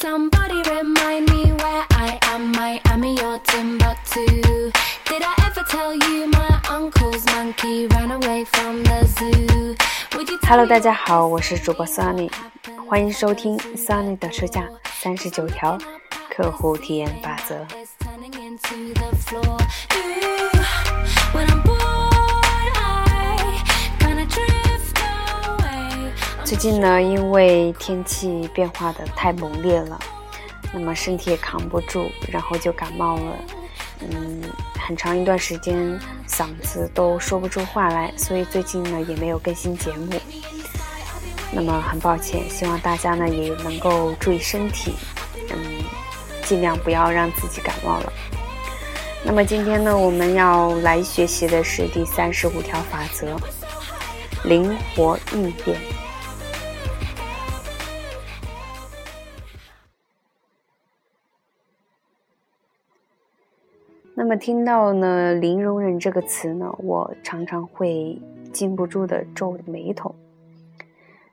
Somebody remind me where I am. Miami or Timbuktu. Did I ever tell you my uncle's monkey ran away from the zoo? Would you tell Hello，me 大家好，我是主播 Sunny，欢迎收听 Sunny 的车价三十九条客户体验法则。最近呢，因为天气变化的太猛烈了，那么身体也扛不住，然后就感冒了。嗯，很长一段时间嗓子都说不出话来，所以最近呢也没有更新节目。那么很抱歉，希望大家呢也能够注意身体，嗯，尽量不要让自己感冒了。那么今天呢，我们要来学习的是第三十五条法则：灵活应变。那么听到呢“零容忍”这个词呢，我常常会禁不住的皱眉头。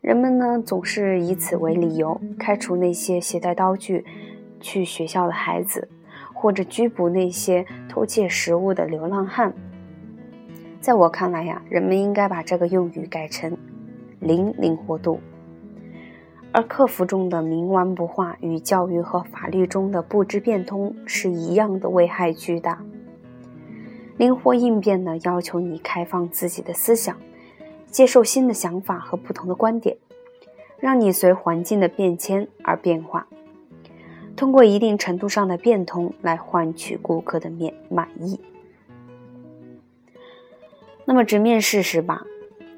人们呢总是以此为理由，开除那些携带刀具去学校的孩子，或者拘捕那些偷窃食物的流浪汉。在我看来呀，人们应该把这个用语改成“零灵活度”。而客服中的冥顽不化与教育和法律中的不知变通是一样的危害巨大。灵活应变呢，要求你开放自己的思想，接受新的想法和不同的观点，让你随环境的变迁而变化，通过一定程度上的变通来换取顾客的面满意。那么直面事实吧，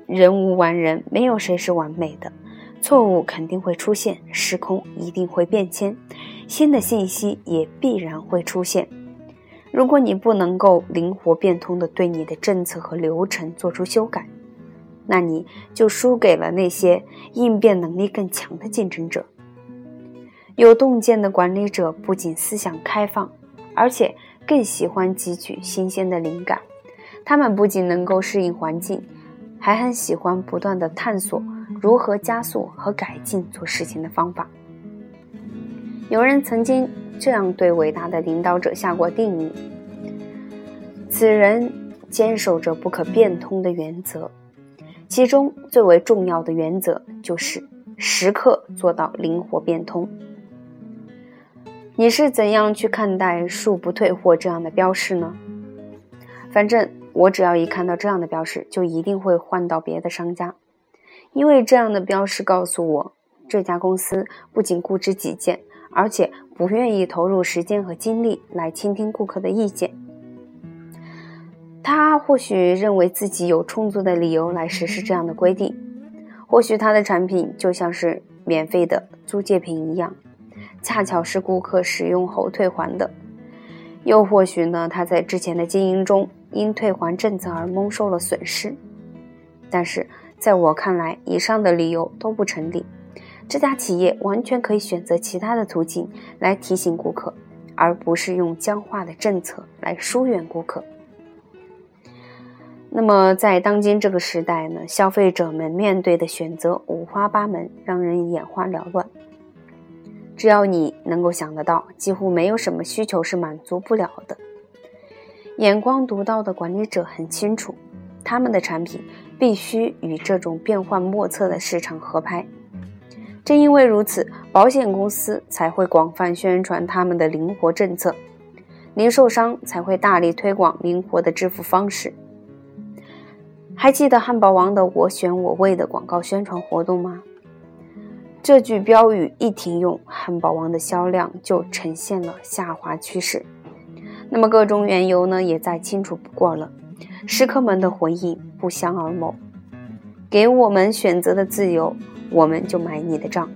人无完人，没有谁是完美的。错误肯定会出现，时空一定会变迁，新的信息也必然会出现。如果你不能够灵活变通的对你的政策和流程做出修改，那你就输给了那些应变能力更强的竞争者。有洞见的管理者不仅思想开放，而且更喜欢汲取新鲜的灵感。他们不仅能够适应环境，还很喜欢不断地探索。如何加速和改进做事情的方法？有人曾经这样对伟大的领导者下过定义：此人坚守着不可变通的原则，其中最为重要的原则就是时刻做到灵活变通。你是怎样去看待“恕不退货”这样的标识呢？反正我只要一看到这样的标识，就一定会换到别的商家。因为这样的标识告诉我，这家公司不仅固执己见，而且不愿意投入时间和精力来倾听顾客的意见。他或许认为自己有充足的理由来实施这样的规定，或许他的产品就像是免费的租借品一样，恰巧是顾客使用后退还的。又或许呢，他在之前的经营中因退还政策而蒙受了损失。但是，在我看来，以上的理由都不成立。这家企业完全可以选择其他的途径来提醒顾客，而不是用僵化的政策来疏远顾客。那么，在当今这个时代呢，消费者们面对的选择五花八门，让人眼花缭乱。只要你能够想得到，几乎没有什么需求是满足不了的。眼光独到的管理者很清楚，他们的产品。必须与这种变幻莫测的市场合拍。正因为如此，保险公司才会广泛宣传他们的灵活政策，零售商才会大力推广灵活的支付方式。还记得汉堡王的“我选我为”的广告宣传活动吗？这句标语一停用，汉堡王的销量就呈现了下滑趋势。那么各种缘由呢，也再清楚不过了。食客们的回应不相而谋，给我们选择的自由，我们就买你的账。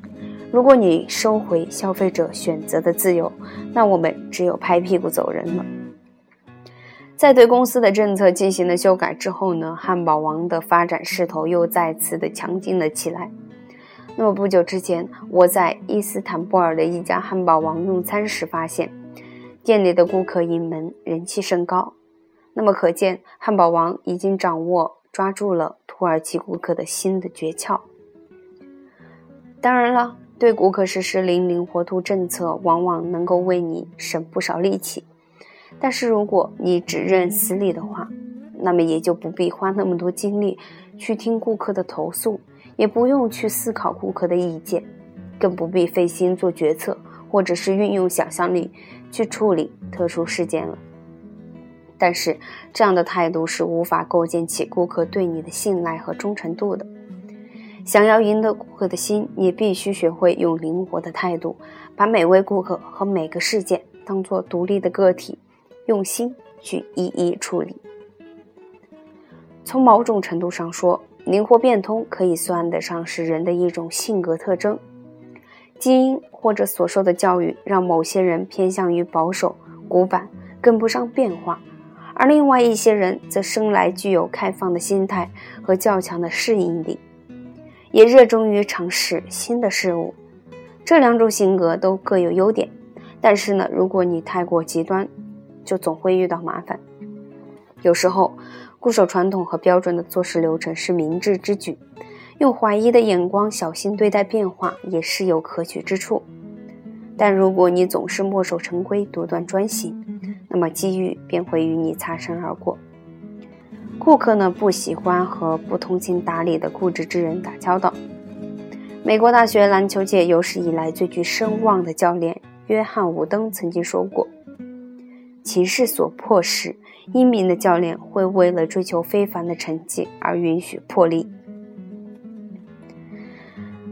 如果你收回消费者选择的自由，那我们只有拍屁股走人了。在对公司的政策进行了修改之后呢，汉堡王的发展势头又再次的强劲了起来。那么不久之前，我在伊斯坦布尔的一家汉堡王用餐时发现，店里的顾客盈门，人气甚高。那么可见，汉堡王已经掌握抓住了土耳其顾客的新的诀窍。当然了，对顾客实施零零活图政策，往往能够为你省不少力气。但是如果你只认死理的话，那么也就不必花那么多精力去听顾客的投诉，也不用去思考顾客的意见，更不必费心做决策，或者是运用想象力去处理特殊事件了。但是这样的态度是无法构建起顾客对你的信赖和忠诚度的。想要赢得顾客的心，你必须学会用灵活的态度，把每位顾客和每个事件当作独立的个体，用心去一一处理。从某种程度上说，灵活变通可以算得上是人的一种性格特征。基因或者所受的教育让某些人偏向于保守、古板，跟不上变化，而另外一些人则生来具有开放的心态和较强的适应力，也热衷于尝试新的事物。这两种性格都各有优点，但是呢，如果你太过极端，就总会遇到麻烦。有时候。固守传统和标准的做事流程是明智之举，用怀疑的眼光小心对待变化也是有可取之处。但如果你总是墨守成规、独断专行，那么机遇便会与你擦身而过。顾客呢不喜欢和不通情达理的固执之人打交道。美国大学篮球界有史以来最具声望的教练约翰·伍登曾经说过：“情势所迫时。”英明的教练会为了追求非凡的成绩而允许破例。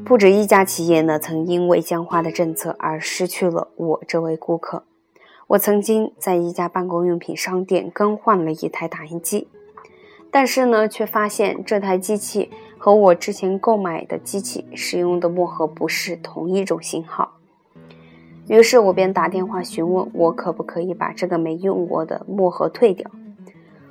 不止一家企业呢，曾因为僵化的政策而失去了我这位顾客。我曾经在一家办公用品商店更换了一台打印机，但是呢，却发现这台机器和我之前购买的机器使用的墨盒不是同一种型号。于是我便打电话询问我可不可以把这个没用过的墨盒退掉。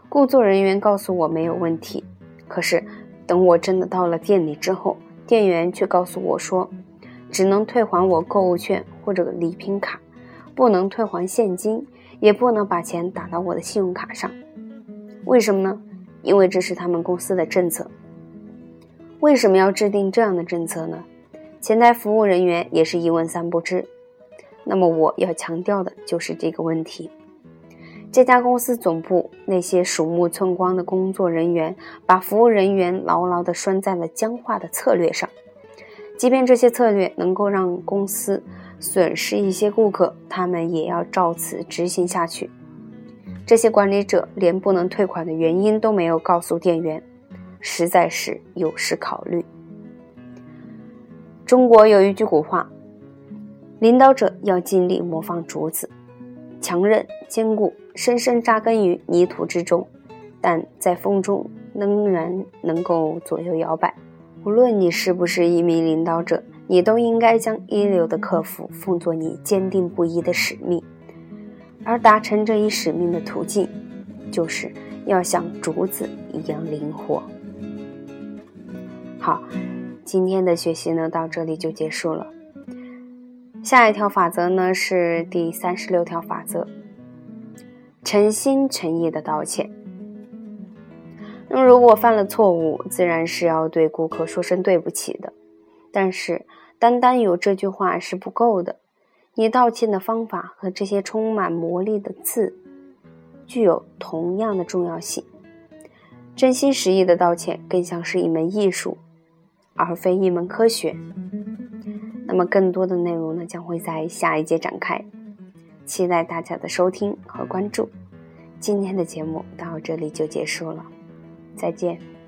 工作人员告诉我没有问题。可是等我真的到了店里之后，店员却告诉我说，只能退还我购物券或者礼品卡，不能退还现金，也不能把钱打到我的信用卡上。为什么呢？因为这是他们公司的政策。为什么要制定这样的政策呢？前台服务人员也是一问三不知。那么我要强调的就是这个问题。这家公司总部那些鼠目寸光的工作人员，把服务人员牢牢地拴在了僵化的策略上。即便这些策略能够让公司损失一些顾客，他们也要照此执行下去。这些管理者连不能退款的原因都没有告诉店员，实在是有失考虑。中国有一句古话。领导者要尽力模仿竹子，强韧坚固，深深扎根于泥土之中，但在风中仍然能够左右摇摆。无论你是不是一名领导者，你都应该将一流的客服奉作你坚定不移的使命。而达成这一使命的途径，就是要像竹子一样灵活。好，今天的学习呢，到这里就结束了。下一条法则呢是第三十六条法则：诚心诚意的道歉。那么如果犯了错误，自然是要对顾客说声对不起的。但是单单有这句话是不够的，你道歉的方法和这些充满魔力的字具有同样的重要性。真心实意的道歉更像是一门艺术，而非一门科学。那么，更多的内容呢将会在下一节展开，期待大家的收听和关注。今天的节目到这里就结束了，再见。